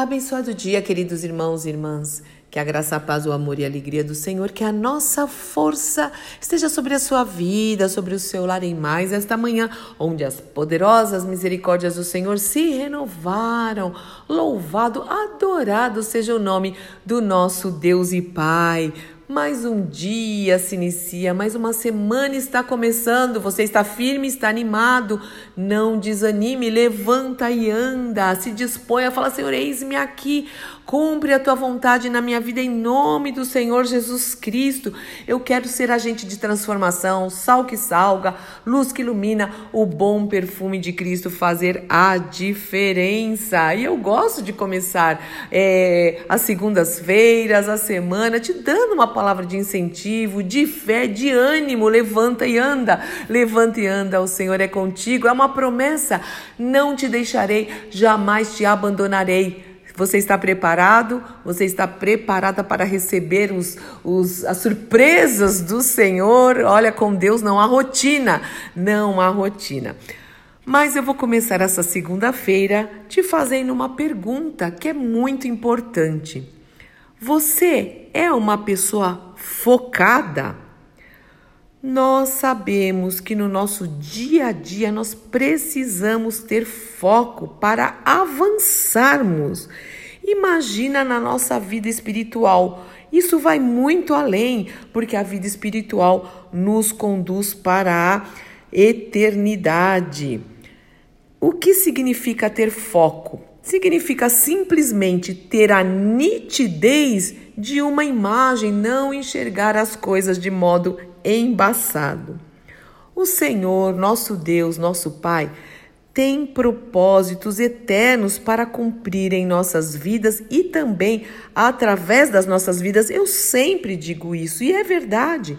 Abençoado dia, queridos irmãos e irmãs. Que a graça, a paz, o amor e a alegria do Senhor, que a nossa força esteja sobre a sua vida, sobre o seu lar em mais esta manhã, onde as poderosas misericórdias do Senhor se renovaram. Louvado, adorado seja o nome do nosso Deus e Pai. Mais um dia se inicia, mais uma semana está começando. Você está firme, está animado. Não desanime, levanta e anda. Se dispõe a falar: Senhor, eis-me aqui. Cumpre a tua vontade na minha vida em nome do Senhor Jesus Cristo. Eu quero ser agente de transformação, sal que salga, luz que ilumina, o bom perfume de Cristo fazer a diferença. E eu gosto de começar é, as segundas-feiras, a semana, te dando uma palavra de incentivo, de fé, de ânimo. Levanta e anda, levanta e anda. O Senhor é contigo. É uma promessa. Não te deixarei, jamais te abandonarei. Você está preparado? Você está preparada para receber os, os, as surpresas do Senhor? Olha, com Deus não há rotina, não há rotina. Mas eu vou começar essa segunda-feira te fazendo uma pergunta que é muito importante. Você é uma pessoa focada? Nós sabemos que no nosso dia a dia nós precisamos ter foco para avançarmos. Imagina na nossa vida espiritual. Isso vai muito além, porque a vida espiritual nos conduz para a eternidade. O que significa ter foco? Significa simplesmente ter a nitidez de uma imagem, não enxergar as coisas de modo embaçado. O Senhor, nosso Deus, nosso Pai, tem propósitos eternos para cumprir em nossas vidas e também através das nossas vidas. Eu sempre digo isso e é verdade.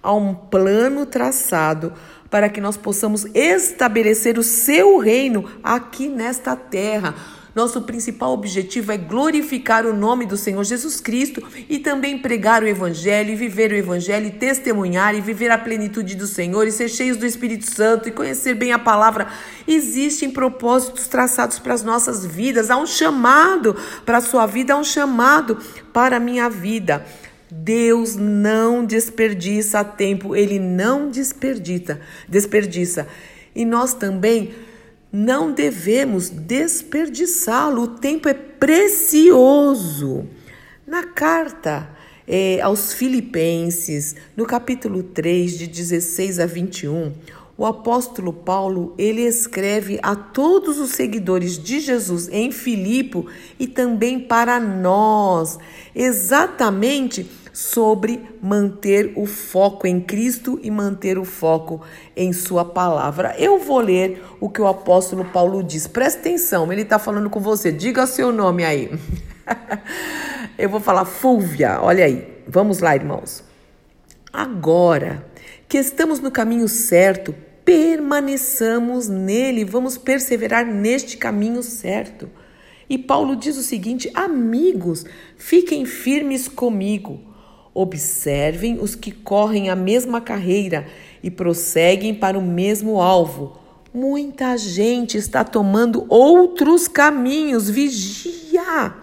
Há um plano traçado para que nós possamos estabelecer o seu reino aqui nesta terra nosso principal objetivo é glorificar o nome do Senhor Jesus Cristo e também pregar o Evangelho, e viver o Evangelho, e testemunhar e viver a plenitude do Senhor e ser cheios do Espírito Santo e conhecer bem a palavra. Existem propósitos traçados para as nossas vidas, há um chamado para a sua vida, há um chamado para a minha vida. Deus não desperdiça tempo, ele não desperdiça, desperdiça. E nós também não devemos desperdiçá-lo, o tempo é precioso. Na carta é, aos Filipenses, no capítulo 3, de 16 a 21, o apóstolo Paulo, ele escreve a todos os seguidores de Jesus em Filipe e também para nós, exatamente sobre manter o foco em Cristo e manter o foco em Sua palavra. Eu vou ler o que o apóstolo Paulo diz. Presta atenção, ele está falando com você. Diga seu nome aí. Eu vou falar Fúvia, olha aí. Vamos lá, irmãos. Agora que estamos no caminho certo, permaneçamos nele, vamos perseverar neste caminho certo. E Paulo diz o seguinte: amigos, fiquem firmes comigo. Observem os que correm a mesma carreira e prosseguem para o mesmo alvo. Muita gente está tomando outros caminhos, vigia,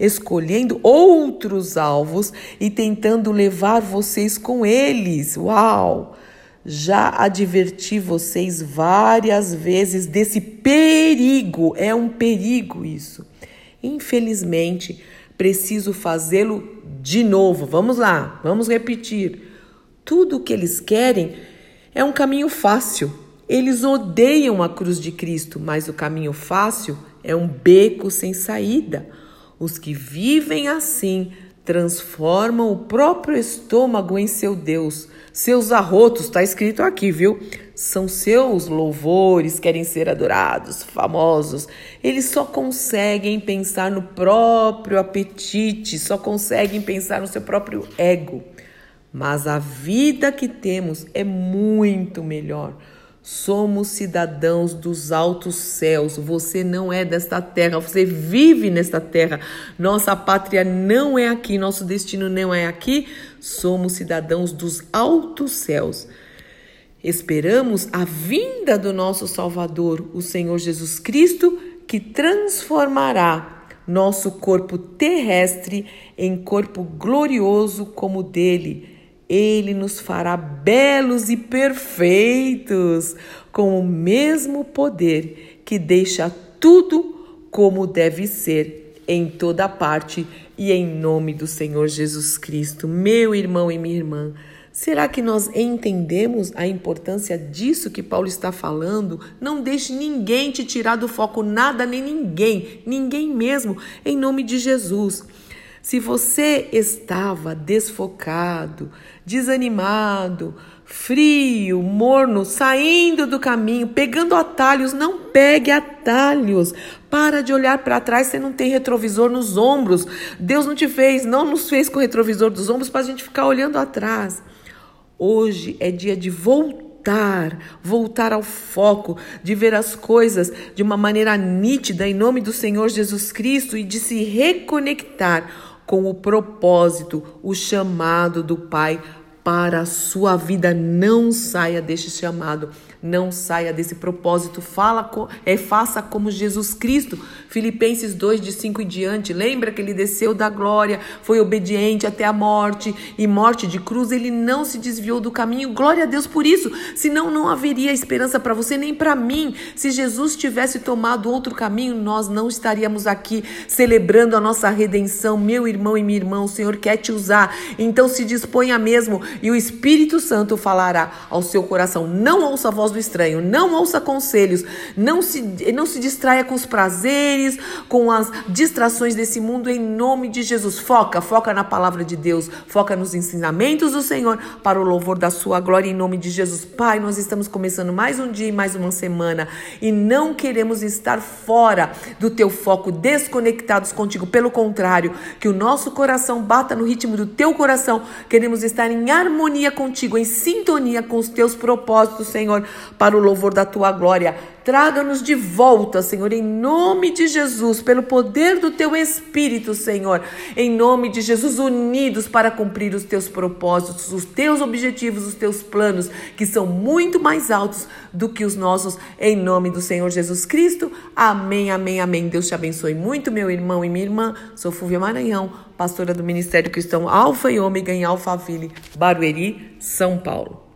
escolhendo outros alvos e tentando levar vocês com eles. Uau! Já adverti vocês várias vezes desse perigo, é um perigo isso. Infelizmente, preciso fazê-lo de novo, vamos lá, vamos repetir. Tudo o que eles querem é um caminho fácil. Eles odeiam a cruz de Cristo, mas o caminho fácil é um beco sem saída. Os que vivem assim transformam o próprio estômago em seu Deus. Seus arrotos, está escrito aqui, viu? São seus louvores, querem ser adorados, famosos. Eles só conseguem pensar no próprio apetite, só conseguem pensar no seu próprio ego. Mas a vida que temos é muito melhor. Somos cidadãos dos altos céus. Você não é desta terra, você vive nesta terra. Nossa pátria não é aqui, nosso destino não é aqui. Somos cidadãos dos altos céus. Esperamos a vinda do nosso Salvador, o Senhor Jesus Cristo, que transformará nosso corpo terrestre em corpo glorioso como o dele. Ele nos fará belos e perfeitos, com o mesmo poder que deixa tudo como deve ser em toda parte e em nome do Senhor Jesus Cristo. Meu irmão e minha irmã, Será que nós entendemos a importância disso que Paulo está falando? Não deixe ninguém te tirar do foco, nada nem ninguém, ninguém mesmo, em nome de Jesus. Se você estava desfocado, desanimado, frio, morno, saindo do caminho, pegando atalhos, não pegue atalhos. Para de olhar para trás, você não tem retrovisor nos ombros. Deus não te fez, não nos fez com retrovisor dos ombros para a gente ficar olhando atrás. Hoje é dia de voltar, voltar ao foco, de ver as coisas de uma maneira nítida em nome do Senhor Jesus Cristo e de se reconectar com o propósito, o chamado do Pai para a sua vida. Não saia deste chamado, não saia desse propósito. Fala, é, faça como Jesus Cristo. Filipenses 2, de 5 em diante. Lembra que ele desceu da glória, foi obediente até a morte e morte de cruz. Ele não se desviou do caminho. Glória a Deus por isso. Senão, não haveria esperança para você nem para mim. Se Jesus tivesse tomado outro caminho, nós não estaríamos aqui celebrando a nossa redenção. Meu irmão e minha irmã, o Senhor quer te usar. Então, se disponha mesmo e o Espírito Santo falará ao seu coração. Não ouça a voz do estranho, não ouça conselhos, não se, não se distraia com os prazeres, com as distrações desse mundo, em nome de Jesus. Foca, foca na palavra de Deus, foca nos ensinamentos do Senhor para o louvor da sua glória, em nome de Jesus. Pai, nós estamos começando mais um dia e mais uma semana e não queremos estar fora do teu foco, desconectados contigo. Pelo contrário, que o nosso coração bata no ritmo do teu coração, queremos estar em harmonia contigo, em sintonia com os teus propósitos, Senhor, para o louvor da tua glória. Traga-nos de volta, Senhor, em nome de Jesus, pelo poder do teu Espírito, Senhor, em nome de Jesus, unidos para cumprir os teus propósitos, os teus objetivos, os teus planos, que são muito mais altos do que os nossos, em nome do Senhor Jesus Cristo. Amém, amém, amém. Deus te abençoe muito, meu irmão e minha irmã. Sou Fúvia Maranhão, pastora do Ministério Cristão Alfa e Ômega em Alphaville, Barueri, São Paulo.